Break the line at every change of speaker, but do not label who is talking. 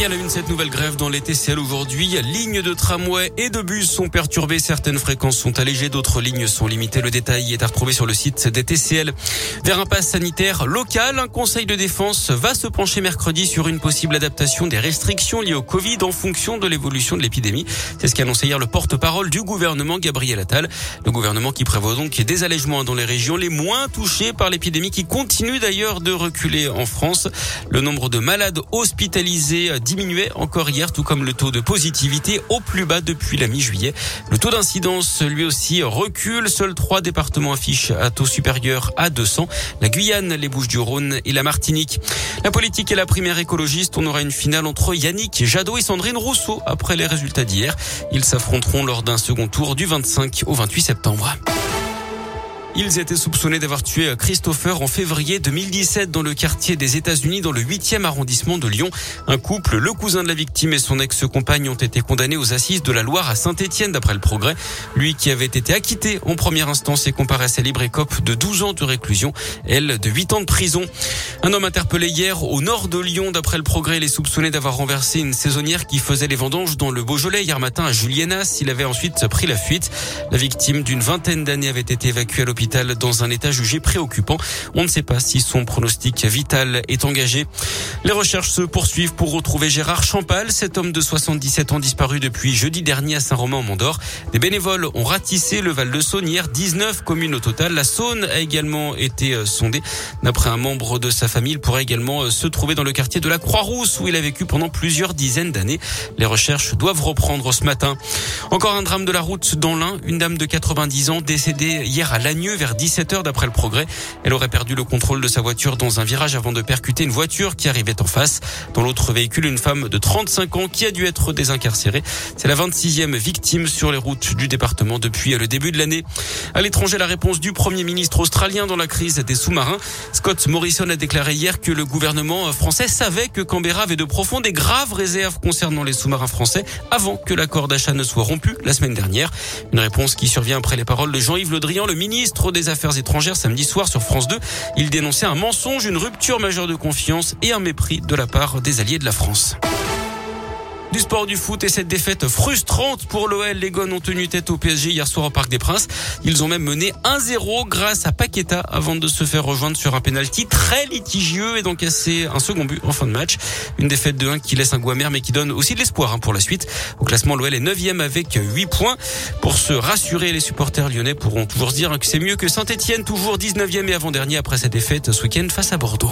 Et à la une, cette nouvelle grève dans les TCL aujourd'hui. Lignes de tramway et de bus sont perturbées. Certaines fréquences sont allégées, d'autres lignes sont limitées. Le détail est à retrouver sur le site des TCL. Vers un pass sanitaire local, un conseil de défense va se pencher mercredi sur une possible adaptation des restrictions liées au Covid en fonction de l'évolution de l'épidémie. C'est ce qu'a annoncé hier le porte-parole du gouvernement, Gabriel Attal. Le gouvernement qui prévoit donc des allègements dans les régions les moins touchées par l'épidémie qui continue d'ailleurs de reculer en France. Le nombre de malades hospitalisés diminuait encore hier, tout comme le taux de positivité au plus bas depuis la mi-juillet. Le taux d'incidence, lui aussi, recule. Seuls trois départements affichent un taux supérieur à 200. La Guyane, les Bouches-du-Rhône et la Martinique. La politique et la primaire écologiste, on aura une finale entre Yannick Jadot et Sandrine Rousseau après les résultats d'hier. Ils s'affronteront lors d'un second tour du 25 au 28 septembre. Ils étaient soupçonnés d'avoir tué Christopher en février 2017 dans le quartier des États-Unis dans le 8e arrondissement de Lyon. Un couple, le cousin de la victime et son ex-compagne ont été condamnés aux assises de la Loire à Saint-Étienne d'après le progrès. Lui qui avait été acquitté en première instance et comparaissait libre écope de 12 ans de réclusion, elle de 8 ans de prison. Un homme interpellé hier au nord de Lyon d'après le progrès, il est soupçonné d'avoir renversé une saisonnière qui faisait les vendanges dans le Beaujolais hier matin à Julienas. Il avait ensuite pris la fuite. La victime d'une vingtaine d'années avait été évacuée à l'hôpital dans un état jugé préoccupant. On ne sait pas si son pronostic vital est engagé. Les recherches se poursuivent pour retrouver Gérard Champal, cet homme de 77 ans disparu depuis jeudi dernier à Saint-Romain-en-Mandor. Des bénévoles ont ratissé le Val de Saône hier, 19 communes au total. La Saône a également été euh, sondée. D'après un membre de sa famille, il pourrait également euh, se trouver dans le quartier de la Croix-Rousse où il a vécu pendant plusieurs dizaines d'années. Les recherches doivent reprendre ce matin. Encore un drame de la route dans l'Ain. Une dame de 90 ans décédée hier à Vers 17 heures d'après le progrès. Elle aurait perdu le contrôle de sa voiture dans un virage avant de percuter une voiture qui arrivait en face. Dans l'autre véhicule, une femme de 35 ans qui a dû être désincarcérée. C'est la 26e victime sur les routes du département depuis le début de l'année. À l'étranger, la réponse du Premier ministre australien dans la crise des sous-marins. Scott Morrison a déclaré hier que le gouvernement français savait que Canberra avait de profondes et graves réserves concernant les sous-marins français avant que l'accord d'achat ne soit rompu la semaine dernière. Une réponse qui survient après les paroles de Jean-Yves Le Drian, le ministre des Affaires étrangères samedi soir sur France 2. Il dénonçait un mensonge, une rupture majeure de confiance et un mépris de la part des alliés de la France. Du sport du foot et cette défaite frustrante pour l'OL. Les Gones ont tenu tête au PSG hier soir au Parc des Princes. Ils ont même mené 1-0 grâce à Paqueta avant de se faire rejoindre sur un penalty très litigieux et d'encaisser un second but en fin de match. Une défaite de 1 qui laisse un goût amer mais qui donne aussi de l'espoir hein, pour la suite. Au classement, l'OL est 9e avec 8 points. Pour se rassurer, les supporters lyonnais pourront toujours se dire que c'est mieux que Saint-Etienne, toujours 19e et avant-dernier après cette défaite ce week-end face à Bordeaux.